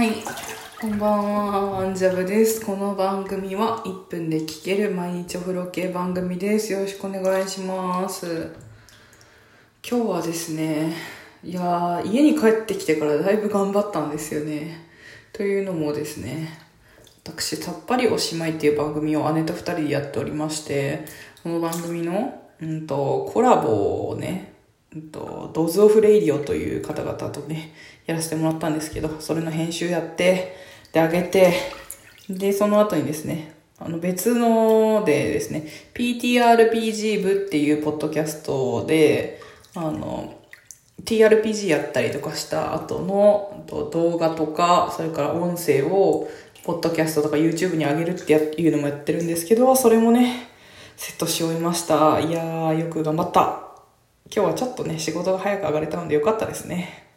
はい。こんばんは、アンジャブです。この番組は1分で聞ける毎日お風呂系番組です。よろしくお願いします。今日はですね、いやー、家に帰ってきてからだいぶ頑張ったんですよね。というのもですね、私、さっぱりおしまいっていう番組を姉と二人でやっておりまして、この番組の、うんと、コラボをね、と、ドズオフレイディオという方々とね、やらせてもらったんですけど、それの編集やって、で、あげて、で、その後にですね、あの別のでですね、PTRPG 部っていうポッドキャストで、あの、TRPG やったりとかした後の動画とか、それから音声を、ポッドキャストとか YouTube に上げるっていうのもやってるんですけど、それもね、セットし終えました。いやー、よく頑張った。今日はちょっとね、仕事が早く上がれたのでよかったですね。